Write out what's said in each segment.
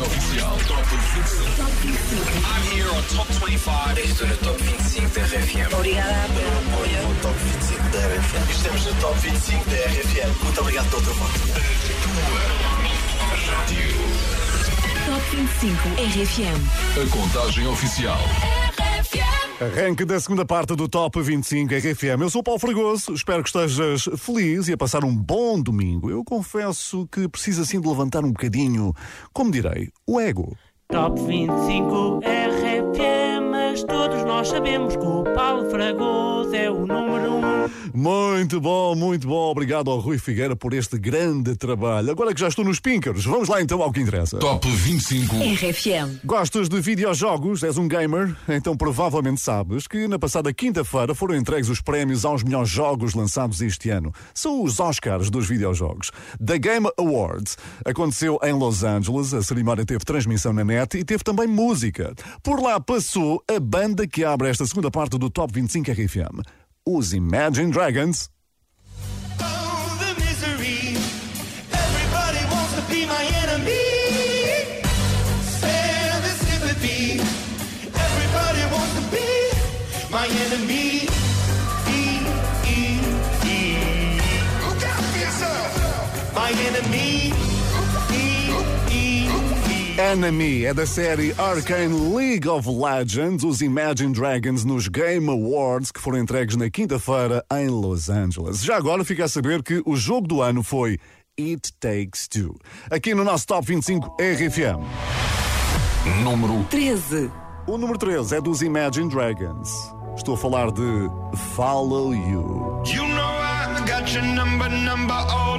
oficial. Top 25. Top 25. I'm here on Top 25. Estou no Top 25 da RFM. Obrigada pelo apoio. No Top 25 da RFM. Estamos no Top 25 da RFM. Muito obrigado pelo teu voto. Top 25 RFM. A contagem oficial. Arranque da segunda parte do Top 25 RFM. Eu sou Paulo Fragoso, espero que estejas feliz e a passar um bom domingo. Eu confesso que preciso assim de levantar um bocadinho, como direi, o ego. Top 25 RFM, mas todos nós sabemos que o Paulo Fragoso é o número 1. Um. Muito bom, muito bom. Obrigado ao Rui Figueira por este grande trabalho. Agora que já estou nos píncaros, vamos lá então ao que interessa. Top 25. RFM. Gostas de videojogos? És um gamer? Então provavelmente sabes que na passada quinta-feira foram entregues os prémios aos melhores jogos lançados este ano. São os Oscars dos videojogos. The Game Awards aconteceu em Los Angeles. A cerimónia teve transmissão na net e teve também música. Por lá passou a banda que abre esta segunda parte do Top 25 RFM. Os Imagine Dragons. Enemy é da série Arcane League of Legends, os Imagine Dragons nos Game Awards que foram entregues na quinta-feira em Los Angeles. Já agora fica a saber que o jogo do ano foi It Takes Two. Aqui no nosso Top 25 RFM. Número 13. O número 13 é dos Imagine Dragons. Estou a falar de Follow You. You know I got your number, number all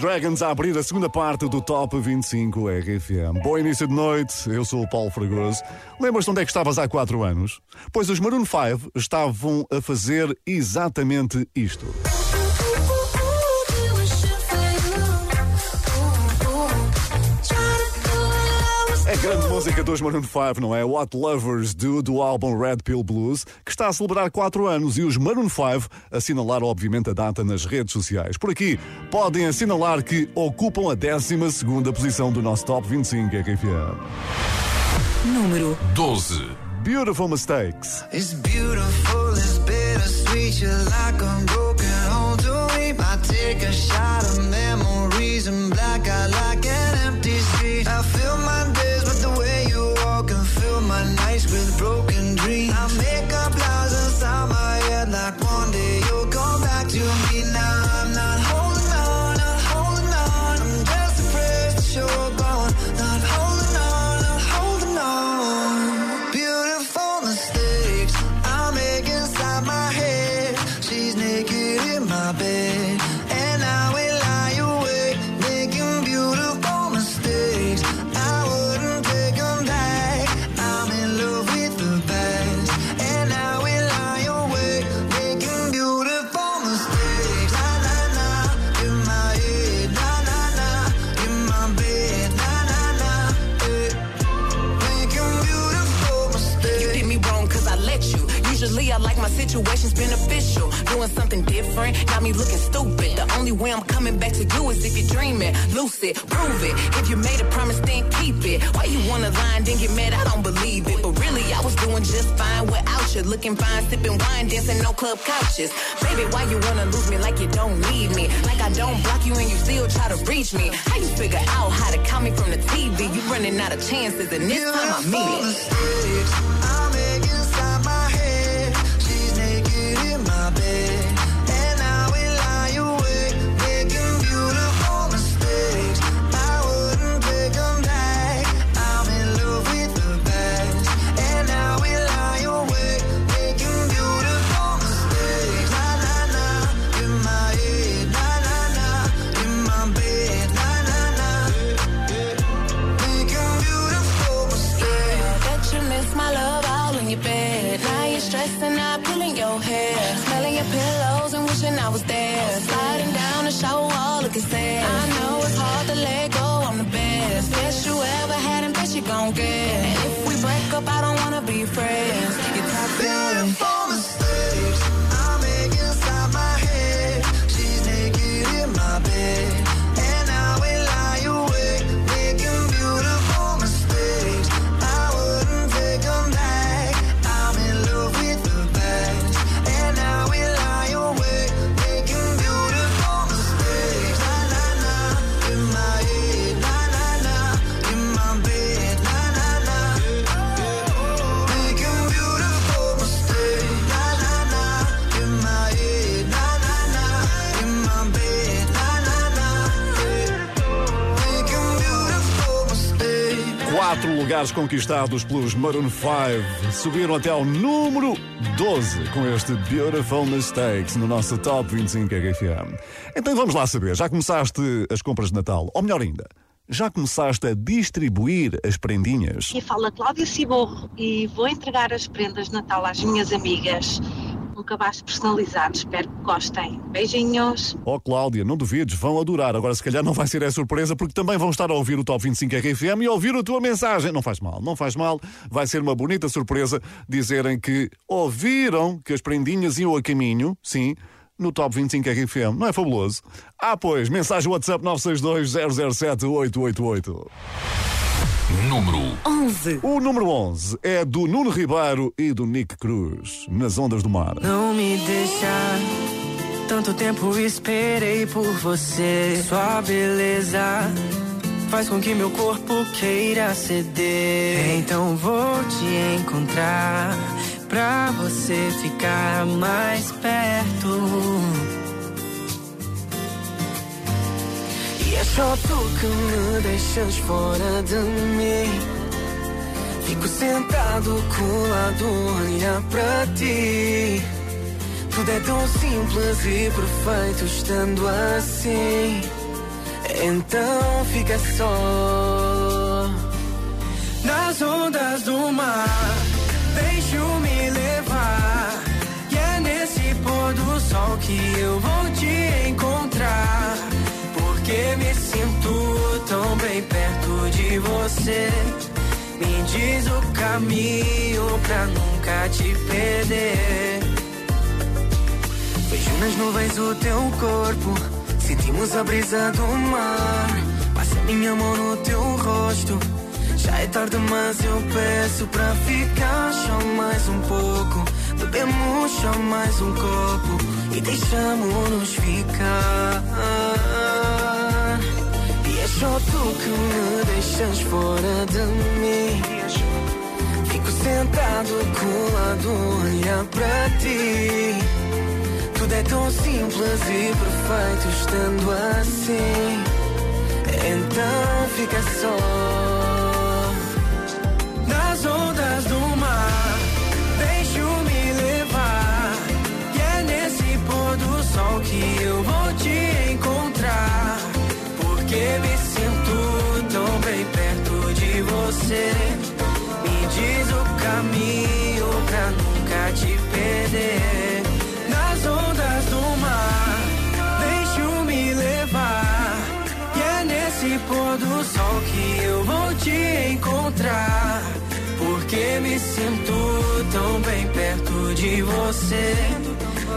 Dragons a abrir a segunda parte do Top 25 RFM. Bom início de noite, eu sou o Paulo Fragoso. Lembras-te onde é que estavas há 4 anos? Pois os Maroon 5 estavam a fazer exatamente isto. A grande música dos Maroon 5, não é? What Lovers Do, do álbum Red Pill Blues, que está a celebrar 4 anos e os Maroon 5 assinalaram, obviamente, a data nas redes sociais. Por aqui, podem assinalar que ocupam a 12 posição do nosso Top 25 RFM. Número 12. Beautiful Mistakes. It's beautiful, it's bittersweet. You're like a broken home to me. I take a shot of memories and black something different, got me looking stupid. The only way I'm coming back to you is if you're dreaming. Lucid, prove it. If you made a promise, then keep it. Why you wanna lie and then get mad? I don't believe it. But really, I was doing just fine without you. Looking fine, sipping wine, dancing no club couches. Baby, why you wanna lose me like you don't need me? Like I don't block you and you still try to reach me. How you figure out how to call me from the TV? You running out of chances and this time I mean it. Conquistados pelos Maroon 5 subiram até ao número 12 com este Beautiful Mistakes no nosso Top 25 RFM. Então vamos lá saber, já começaste as compras de Natal? Ou melhor ainda, já começaste a distribuir as prendinhas? Aqui fala Cláudia Ciborro e vou entregar as prendas de Natal às minhas amigas. Um cabaz personalizado, espero que gostem. Beijinhos. Oh Cláudia, não duvides, vão adorar. Agora se calhar não vai ser a surpresa porque também vão estar a ouvir o Top 25 RFM e ouvir a tua mensagem. Não faz mal, não faz mal. Vai ser uma bonita surpresa dizerem que ouviram que as prendinhas iam a caminho, sim, no Top 25 RFM. Não é fabuloso? Ah, pois, mensagem WhatsApp 962 007 888. Número 11. O número 11 é do Nuno Ribeiro e do Nick Cruz, nas ondas do mar. Não me deixa. Tanto tempo esperei por você. Sua beleza faz com que meu corpo queira ceder. Então vou te encontrar pra você ficar mais perto. E é só tu que me deixas fora de mim. Fico sentado colado a olhar pra ti. Tudo é tão simples e perfeito estando assim. Então fica só nas ondas do mar. Deixo-me levar. E é nesse pôr do sol que eu vou te encontrar. Porque me sinto tão bem perto de você. diz o caminho pra nunca te perder. Vejo nas nuvens o teu corpo, sentimos a brisa do mar. Passa minha mão no teu rosto. Já é tarde, mas eu peço pra ficar só mais um pouco. Bebemos só mais um copo e deixamos-nos ficar. Só tu que me deixas fora de mim. Fico sentado colado, olhar pra ti. Tudo é tão simples e perfeito estando assim. Então fica só Me diz o caminho pra nunca te perder. Nas ondas do mar, deixo-me levar. E é nesse pôr do sol que eu vou te encontrar. Porque me sinto tão bem perto de você.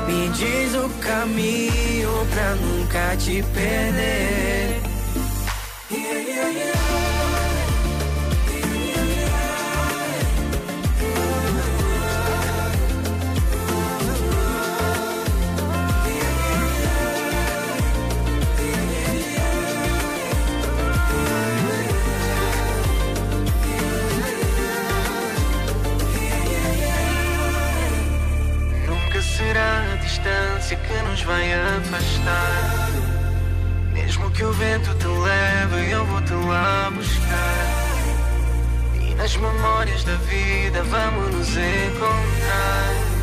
Me diz o caminho pra nunca te perder. Distância que nos vai afastar. Mesmo que o vento te leve, eu vou te lá buscar. E nas memórias da vida vamos nos encontrar.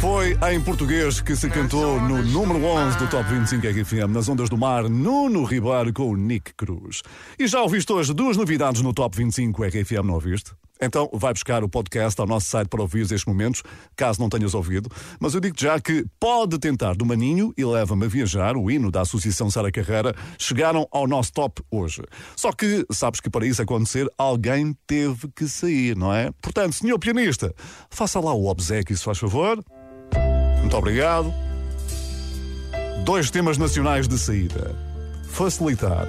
Foi em português que se cantou no número 11 do Top 25 RFM, nas ondas do mar, Nuno Ribeiro com o Nick Cruz. E já ouviste hoje duas novidades no Top 25 RFM, não ouviste? Então vai buscar o podcast ao nosso site para ouvir estes momentos, caso não tenhas ouvido. Mas eu digo já que pode tentar do Maninho e leva-me a viajar, o hino da Associação Sara Carreira, chegaram ao nosso top hoje. Só que sabes que para isso acontecer, alguém teve que sair, não é? Portanto, senhor pianista, faça lá o obsequio, se faz favor. Muito obrigado. Dois temas nacionais de saída. Facilitar.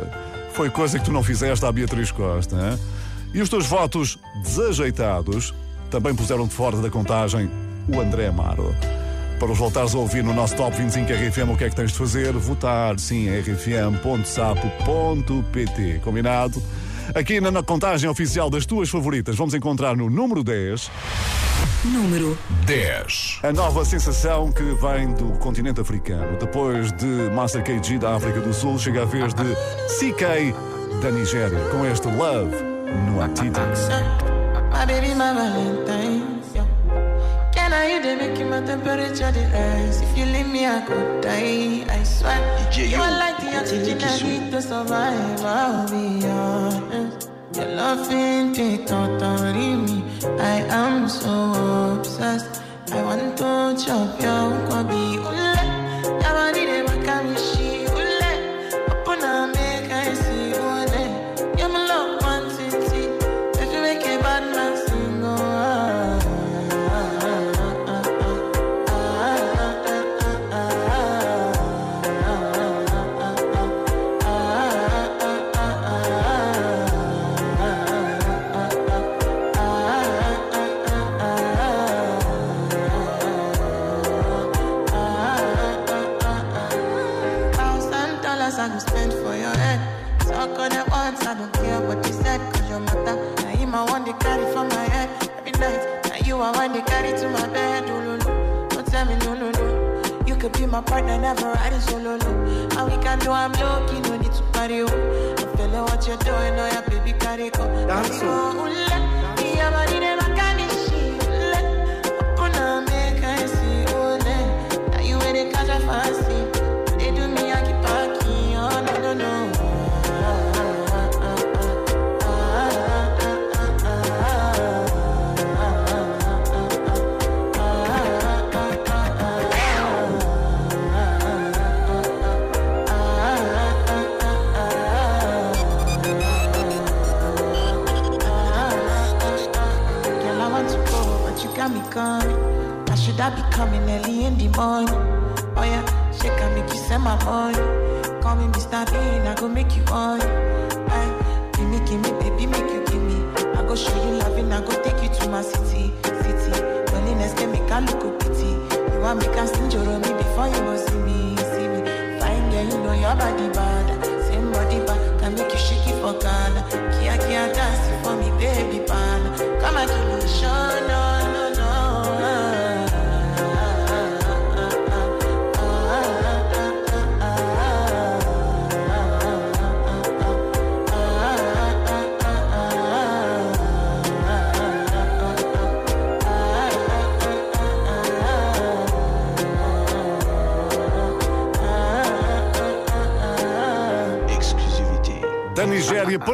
Foi coisa que tu não fizeste à Beatriz Costa, hein? E os teus votos desajeitados também puseram de fora da contagem o André Amaro. Para os voltares a ouvir no nosso Top 25 RFM, o que é que tens de fazer? Votar, sim, rfm.sapo.pt. Combinado? Aqui na, na contagem oficial das tuas favoritas, vamos encontrar no número 10 Número 10. a nova sensação que vem do continente africano. Depois de Master KG da África do Sul, chega a vez de CK da Nigéria, com este Love no Antidote. My baby, my Valentine. Yeah. Can I you they make my temperature the rise? If you leave me, I could die. I swear. DJ, you are like the oxygen I need to survive. I'll be honest. Your love ain't it totally me. I am so obsessed. I want to chop your kwabi. Ule, yabani de makamishi.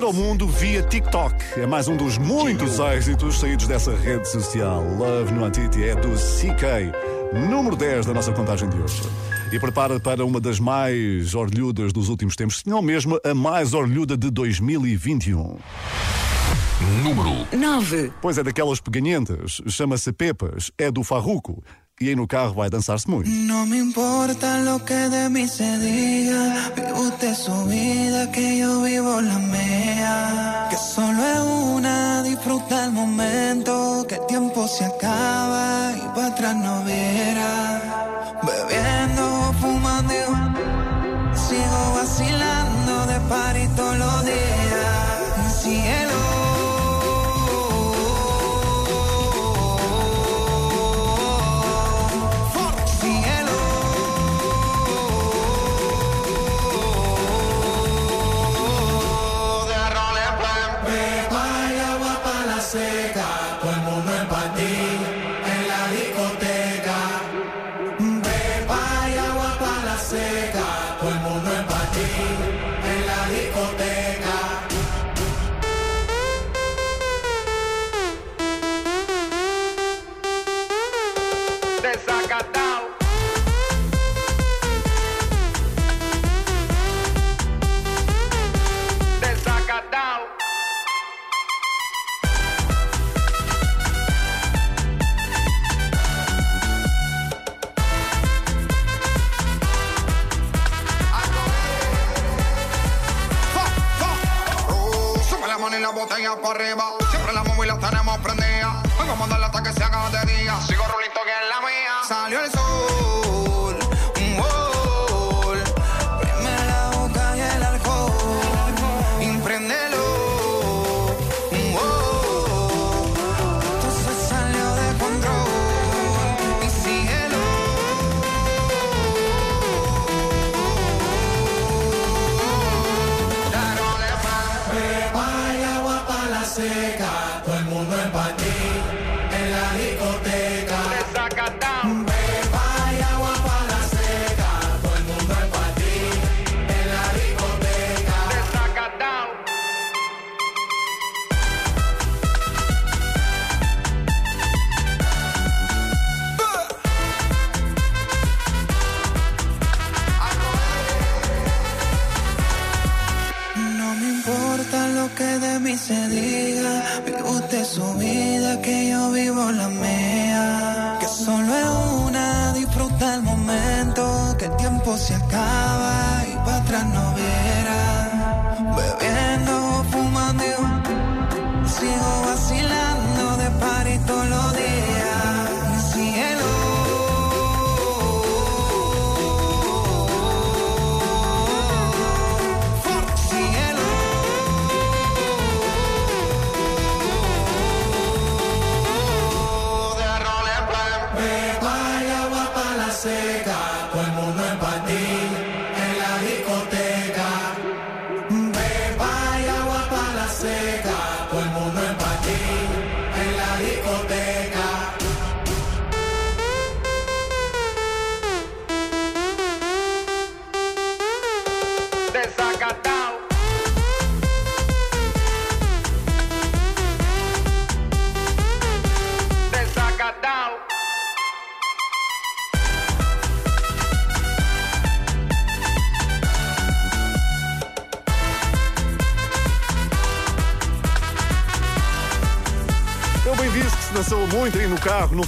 para o mundo via TikTok. É mais um dos muitos êxitos saídos dessa rede social. Love no Antiti é do CK, número 10 da nossa contagem de hoje. E prepara para uma das mais orlhudas dos últimos tempos, se não mesmo a mais orlhuda de 2021. Número 9. Pois é, daquelas peganhentas. Chama-se Pepas. É do Farruco. y en elkaar vai danzar muy. No me importa lo que de mí se diga, vive usted su vida, que yo vivo la mía. Que solo es una, disfruta el momento, que el tiempo se acaba y para atrás no verá. Bebiendo, fumando, sigo vacilando de parito los el momento que el tiempo se acaba y para atrás no viera. Bebiendo, fumando, sigo vacilando de par y todo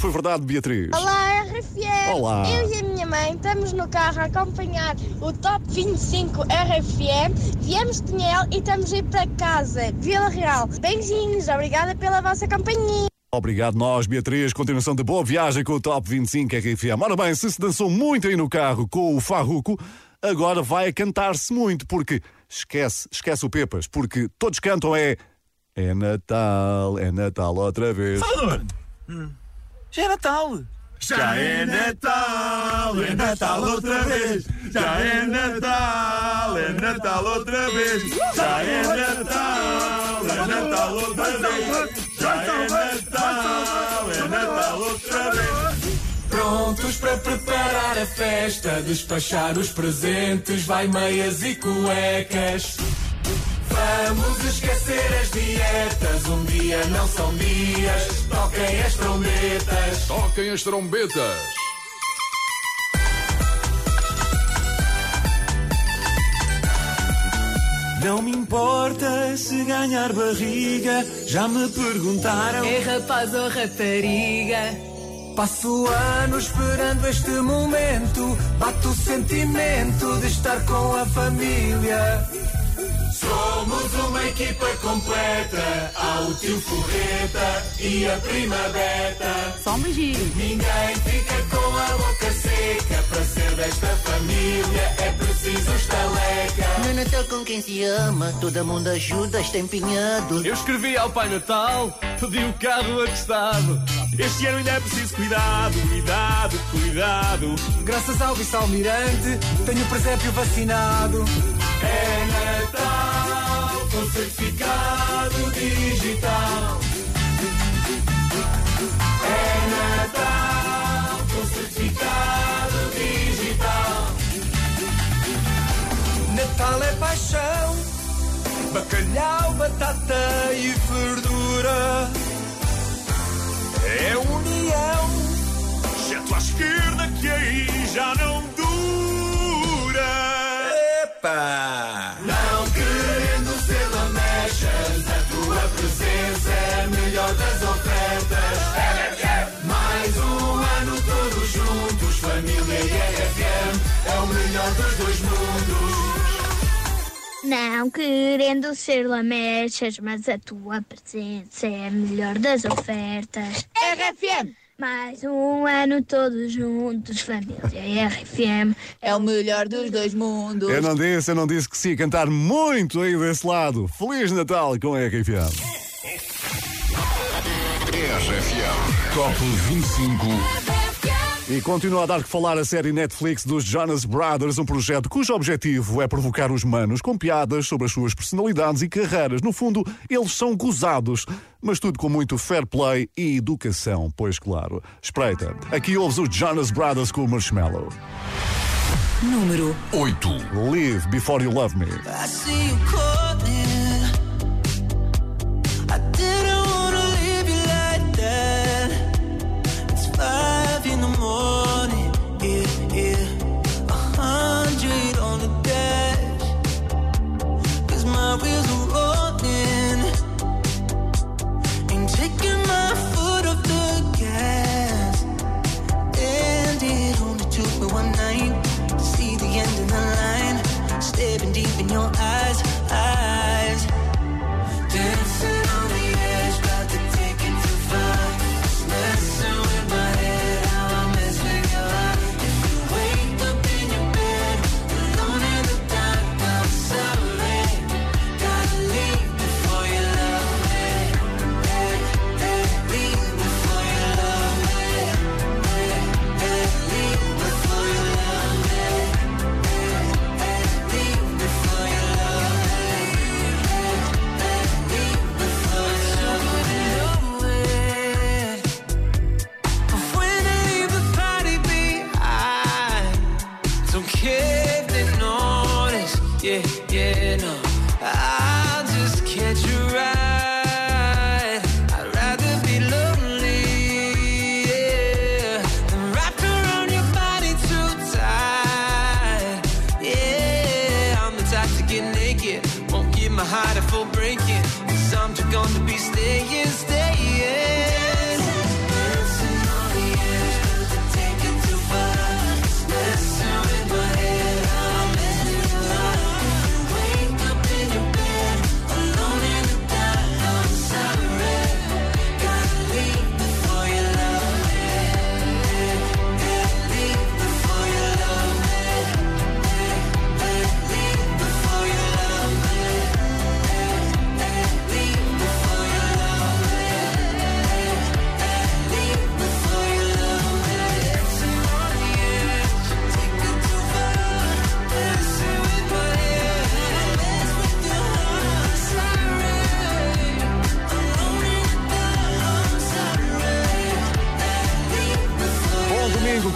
foi verdade, Beatriz. Olá, RFM. Olá. Eu e a minha mãe estamos no carro a acompanhar o Top 25 RFM. Viemos de Niel e estamos a ir para casa, Vila Real. Beijinhos, obrigada pela vossa companhia. Obrigado nós, Beatriz. Continuação de boa viagem com o Top 25 RFM. Ora bem, se se dançou muito aí no carro com o Farruco, agora vai a cantar-se muito, porque esquece, esquece o Pepas, porque todos cantam é... É Natal, é Natal outra vez. Salvador! Hum. Já é Natal! Já é Natal, é Natal outra vez. Já é Natal, é Natal outra vez. Já é Natal, é Natal outra vez. Já é Natal, é Natal outra vez. Prontos para preparar a festa, despachar os presentes, vai meias e cuecas. Vamos esquecer as dietas, um dia não são dias, toquem as trombetas. Toquem as trombetas. Não me importa se ganhar barriga, já me perguntaram. É rapaz ou rapariga? Passo anos esperando este momento, bato o sentimento de estar com a família. Somos uma equipa completa, há o tio Forreta e a prima Beta. Só um beijinho. Ninguém fica com a boca seca, para ser desta família é preciso estaleca. No Natal com quem se ama, todo mundo ajuda, está empenhado. Eu escrevi ao Pai Natal, pedi o carro atestado. Este ano ainda é preciso cuidado, cuidado, cuidado. Graças ao vice-almirante, tenho o presépio vacinado. É Natal certificado digital. É Natal com certificado digital. Natal é paixão, bacalhau, batata e verdura. Não querendo ser lamechas, mas a tua presença é a melhor das ofertas. RFM! Mais um ano todos juntos, família RFM. É o melhor dos dois mundos. Eu não disse, eu não disse que se ia cantar muito aí desse lado. Feliz Natal com a RFM. RFM Top 25 E continua a dar que falar a série Netflix dos Jonas Brothers, um projeto cujo objetivo é provocar os manos com piadas sobre as suas personalidades e carreiras. No fundo, eles são gozados, mas tudo com muito fair play e educação, pois claro. Espreita, aqui ouves os Jonas Brothers com o Marshmallow. Número 8 Live Before You Love Me. I see you calling. I didn't your eyes.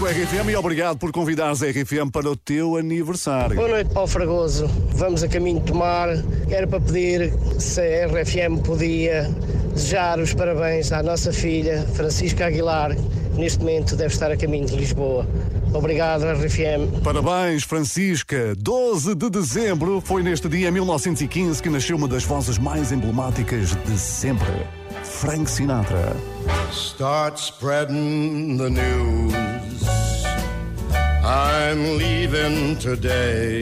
RFM e obrigado por convidares a RFM para o teu aniversário. Boa noite, Paulo Fragoso. Vamos a caminho de tomar. Era para pedir se a RFM podia desejar os parabéns à nossa filha, Francisca Aguilar. Neste momento deve estar a caminho de Lisboa. Obrigado, RFM. Parabéns, Francisca. 12 de dezembro foi neste dia 1915 que nasceu uma das vozes mais emblemáticas de sempre, Frank Sinatra. Start spreading the news. I'm leaving today.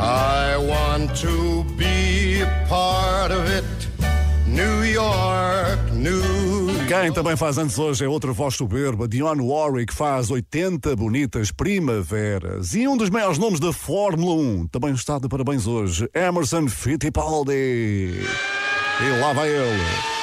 I want to be part of it. New York, New Quem também faz anos hoje é outra voz soberba, Dionne Warwick, faz 80 bonitas primaveras. E um dos maiores nomes da Fórmula 1 também está de parabéns hoje, Emerson Fittipaldi. E lá vai ele.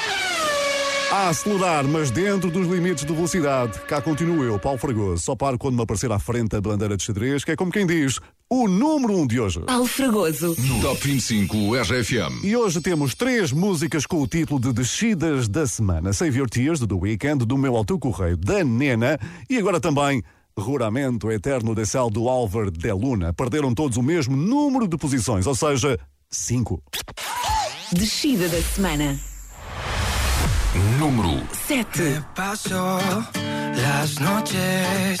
A acelerar, mas dentro dos limites de velocidade. Cá continuo eu, Paulo Fragoso. Só paro quando me aparecer à frente a bandeira de xadrez, que é como quem diz, o número 1 um de hoje. Paulo Fragoso. No Top 25 RFM. E hoje temos três músicas com o título de Descidas da Semana. Save Your Tears, do The Weekend, do meu autocorreio da Nena. E agora também Ruramento Eterno de Céu, do Álvaro de Luna. Perderam todos o mesmo número de posições, ou seja, 5. Descida da semana. Número 7. Me paso las noches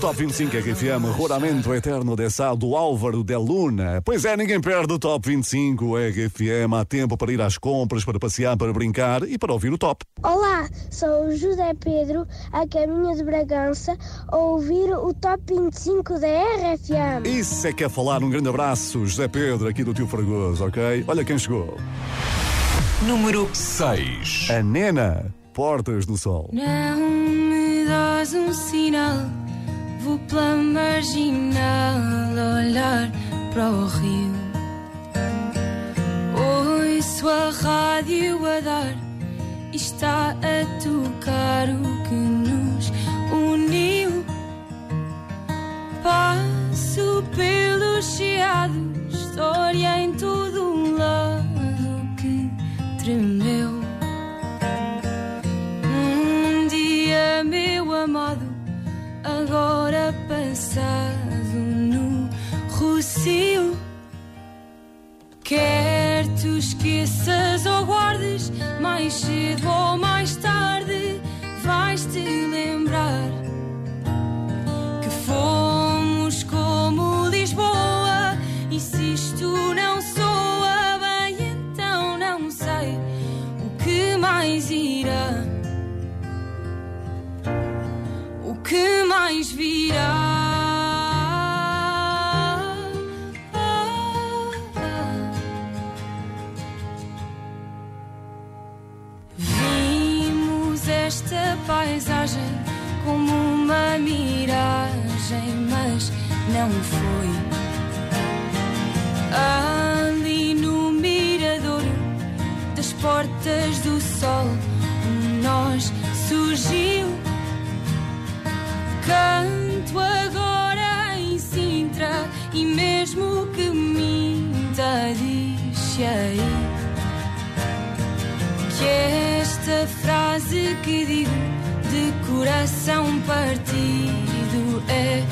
Top 25 RFM, Roramento Eterno de Sal do Álvaro de Luna. Pois é, ninguém perde o Top 25 RFM. Há tempo para ir às compras, para passear, para brincar e para ouvir o top. Olá, sou o José Pedro, a caminho de Bragança, a ouvir o Top 25 da RFM. Isso é que é falar. Um grande abraço, José Pedro, aqui do Tio Fragoso, ok? Olha quem chegou. Número 6. A Nena, Portas do Sol. Não me dás um sinal, vou pela marginal olhar para o rio. Ouço a rádio a dar está a tocar o que nos uniu. Passo pelo chiado, história em todo um lado que tremeu. Um dia, meu amado, agora passado no Rocio. Quer tu esqueças ou guardes, mais cedo ou mais tarde vais-te lembrar que fomos como Lisboa. E se virá? Vimos esta paisagem como uma miragem, mas não foi. Que digo de coração partido é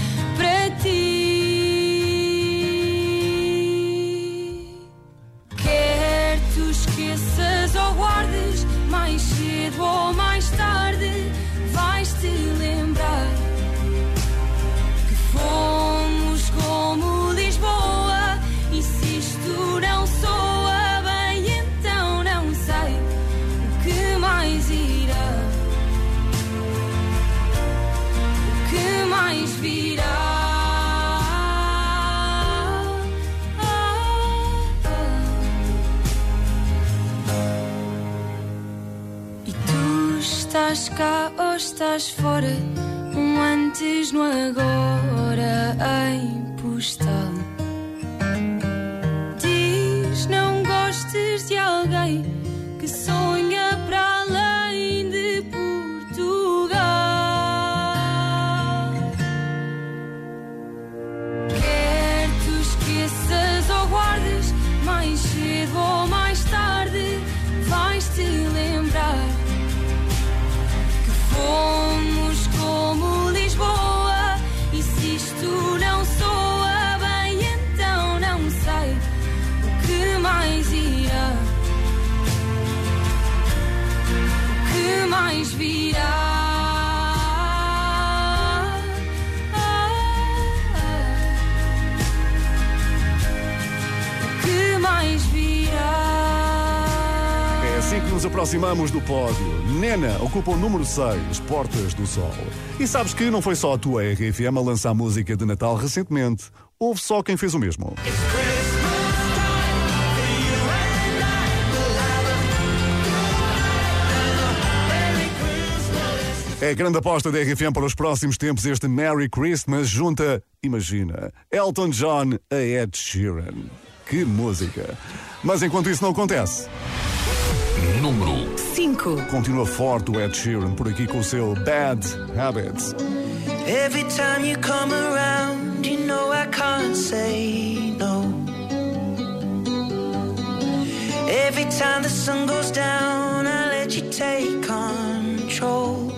nos aproximamos do pódio. Nena ocupa o número 6, Portas do Sol. E sabes que não foi só a tua RFM a lançar música de Natal recentemente. Houve só quem fez o mesmo. É a grande aposta da RFM para os próximos tempos este Merry Christmas junta, imagina, Elton John a Ed Sheeran. Que música! Mas enquanto isso não acontece, Número 5. continua forte o Ed Sheeran por aqui com o seu Bad Habits. Every time you come around, you know I can't say no. Every time the sun goes down, I let you take control.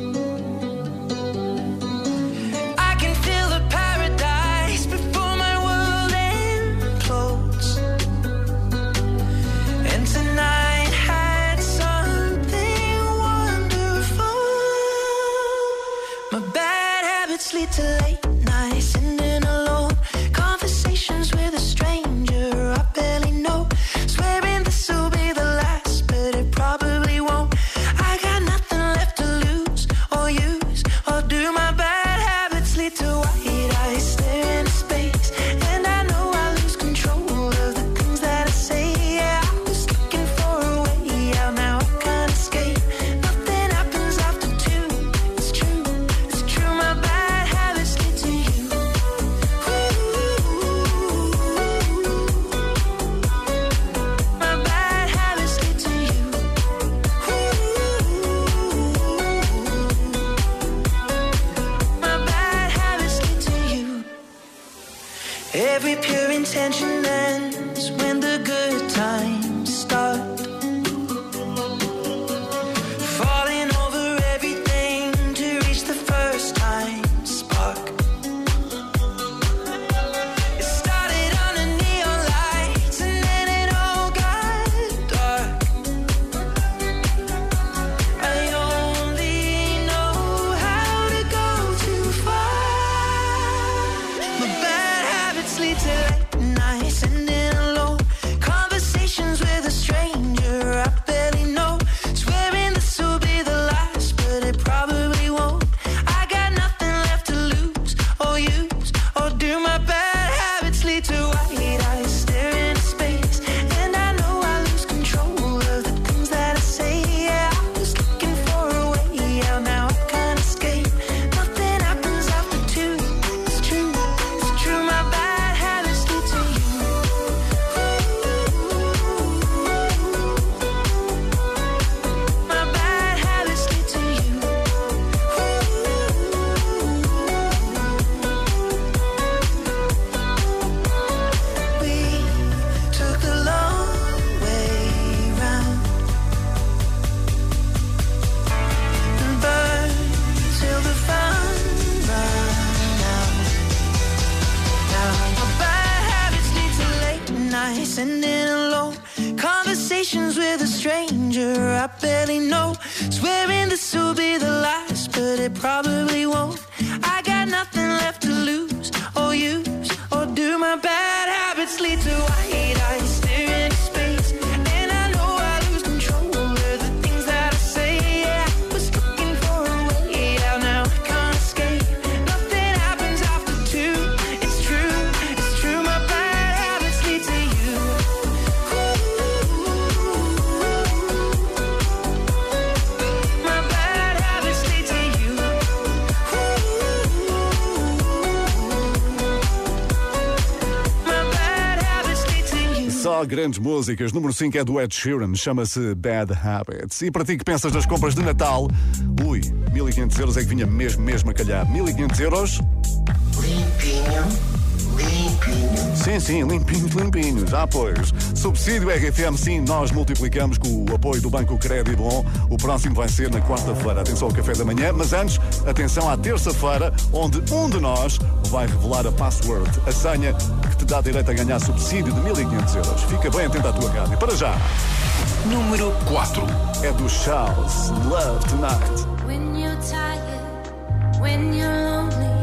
grandes músicas. Número 5 é do Ed Sheeran, chama-se Bad Habits. E para ti que pensas nas compras de Natal, ui, 1500 euros é que vinha mesmo, mesmo a calhar. 1500 euros. Limpinho. Limpinho. Sim, sim, limpinhos, limpinhos. Ah, pois. Subsídio RFM, sim, nós multiplicamos com o apoio do Banco Crédito Bom. O próximo vai ser na quarta-feira. Atenção ao café da manhã, mas antes, atenção à terça-feira, onde um de nós vai revelar a password, a senha dá direito a ganhar subsídio de 1.500 euros. Fica bem atento à tua rádio. Para já! Número 4 é do Charles Love Tonight. When you're tired, when you're lonely.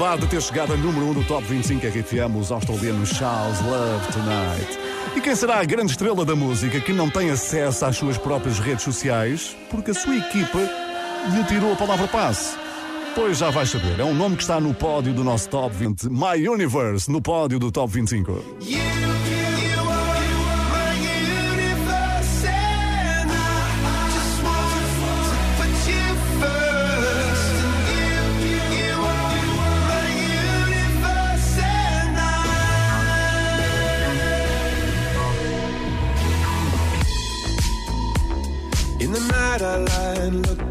De ter chegado a número 1 um do Top 25 RFM, os australianos Charles Love Tonight. E quem será a grande estrela da música que não tem acesso às suas próprias redes sociais porque a sua equipa lhe tirou a palavra passe? Pois já vais saber, é um nome que está no pódio do nosso Top 20, My Universe, no pódio do Top 25. In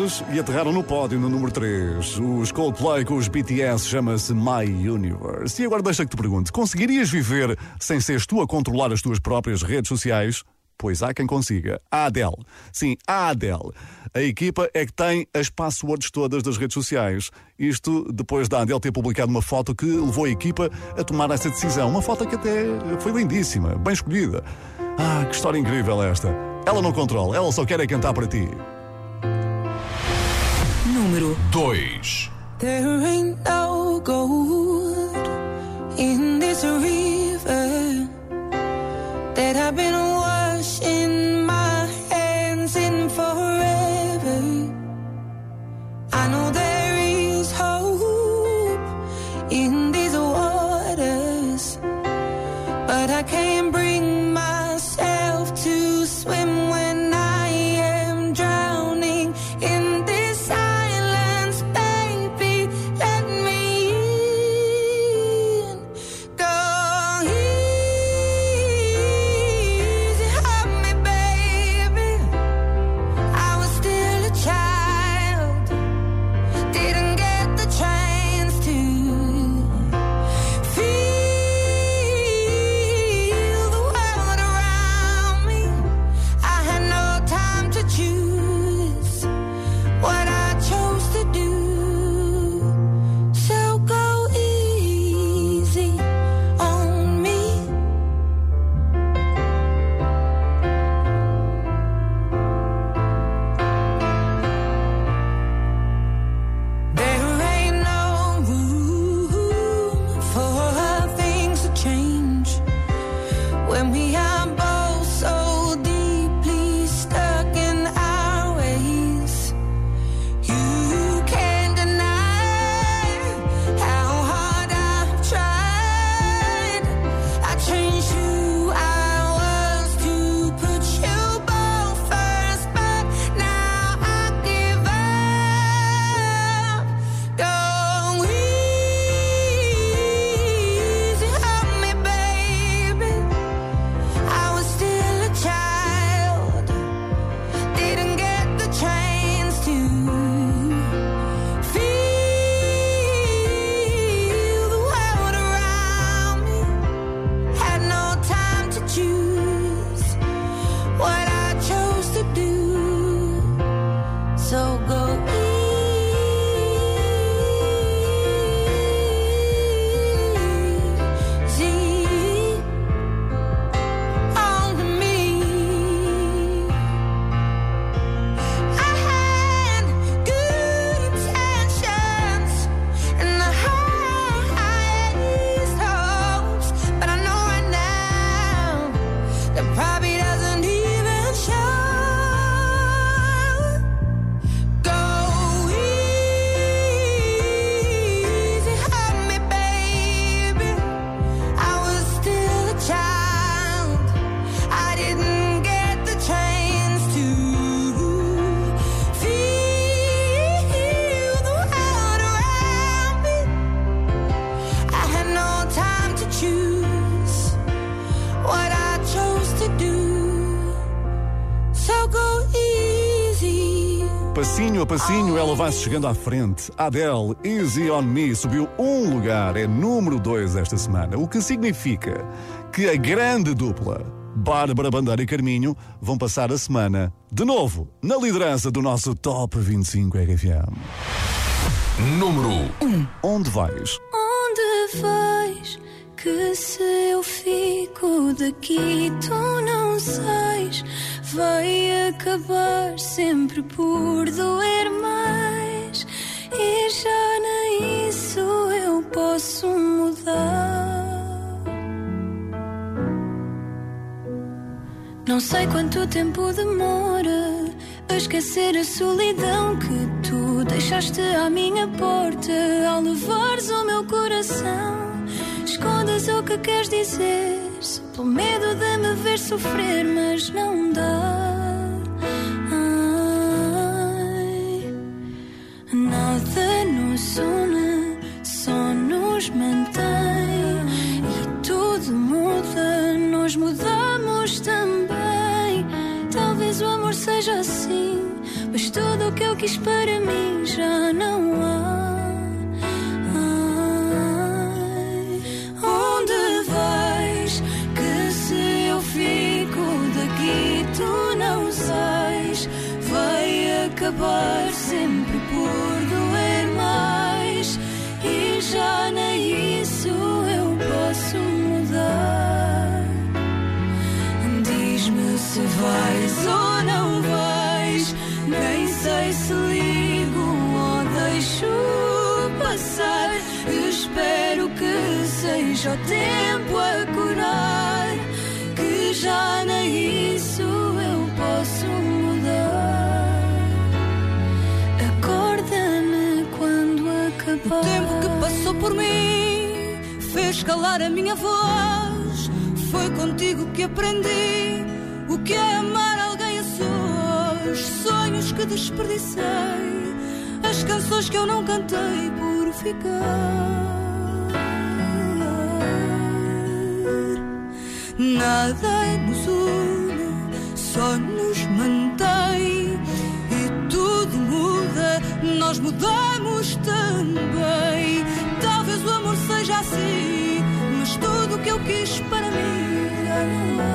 lugares e aterraram no pódio no número 3. Os Coldplay com os BTS chama-se My Universe. E agora deixa que te pergunte: conseguirias viver sem seres tu a controlar as tuas próprias redes sociais? Pois há quem consiga. A Adele. Sim, a Adele. A equipa é que tem as passwords todas das redes sociais. Isto depois da Adele ter publicado uma foto que levou a equipa a tomar essa decisão. Uma foto que até foi lindíssima, bem escolhida. Ah, que história incrível esta. Ela não controla, ela só quer é cantar para ti. Número 2. There ain't no gold in this river that I've been Passinho a passinho, ela vai-se chegando à frente. Adele, Easy on Me, subiu um lugar, é número 2 esta semana. O que significa que a grande dupla, Bárbara Bandeira e Carminho, vão passar a semana, de novo, na liderança do nosso Top 25 RFM. Número 1. Onde vais? Onde vais? Que se eu fico daqui, tu não sais. Vai acabar sempre por doer mais. E já nem isso eu posso mudar. Não sei quanto tempo demora a esquecer a solidão que tu deixaste à minha porta ao levares o meu coração. Escondes o que queres dizer, só pelo medo de me ver sofrer, mas não dá. Ai, nada nos une, só nos mantém. E tudo muda, nós mudamos também. Talvez o amor seja assim, mas tudo quis para mim já não há. Acabar sempre por doer mais. E já nem por mim fez calar a minha voz. Foi contigo que aprendi o que é amar alguém a sós. Sonhos que desperdicei, as canções que eu não cantei por ficar. Nada nos une, só nos mantém. E tudo muda, nós mudamos também. Seja assim, mas tudo o que eu quis para mim já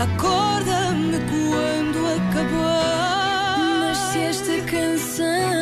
Acorda-me quando acabar. Mas se esta canção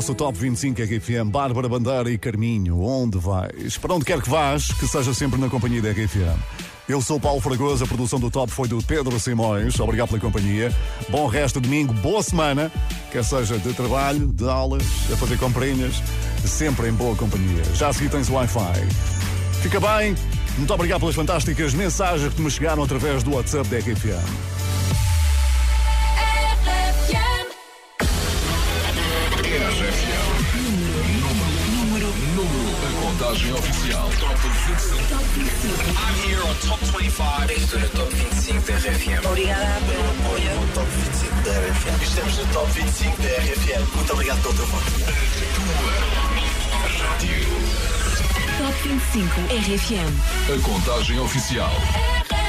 nosso Top 25 RFM, Bárbara Bandeira e Carminho. Onde vais? Para onde quer que vás, que seja sempre na companhia da RFM. Eu sou Paulo Fragoso, a produção do Top foi do Pedro Simões. Obrigado pela companhia. Bom resto de domingo, boa semana, quer seja de trabalho, de aulas, a fazer comprinhas, sempre em boa companhia. Já a seguir tens o Wi-Fi. Fica bem, muito obrigado pelas fantásticas mensagens que me chegaram através do WhatsApp da RFM. Contagem oficial. Top 25. I'm here on Top 25. Estou no Top 25 da RFM. Obrigada pelo apoio no Top 25 da RFM. Estamos no Top 25 da RFM. Muito obrigado pelo teu voto. Rádio. Top 25 RFM. A contagem oficial. RFM.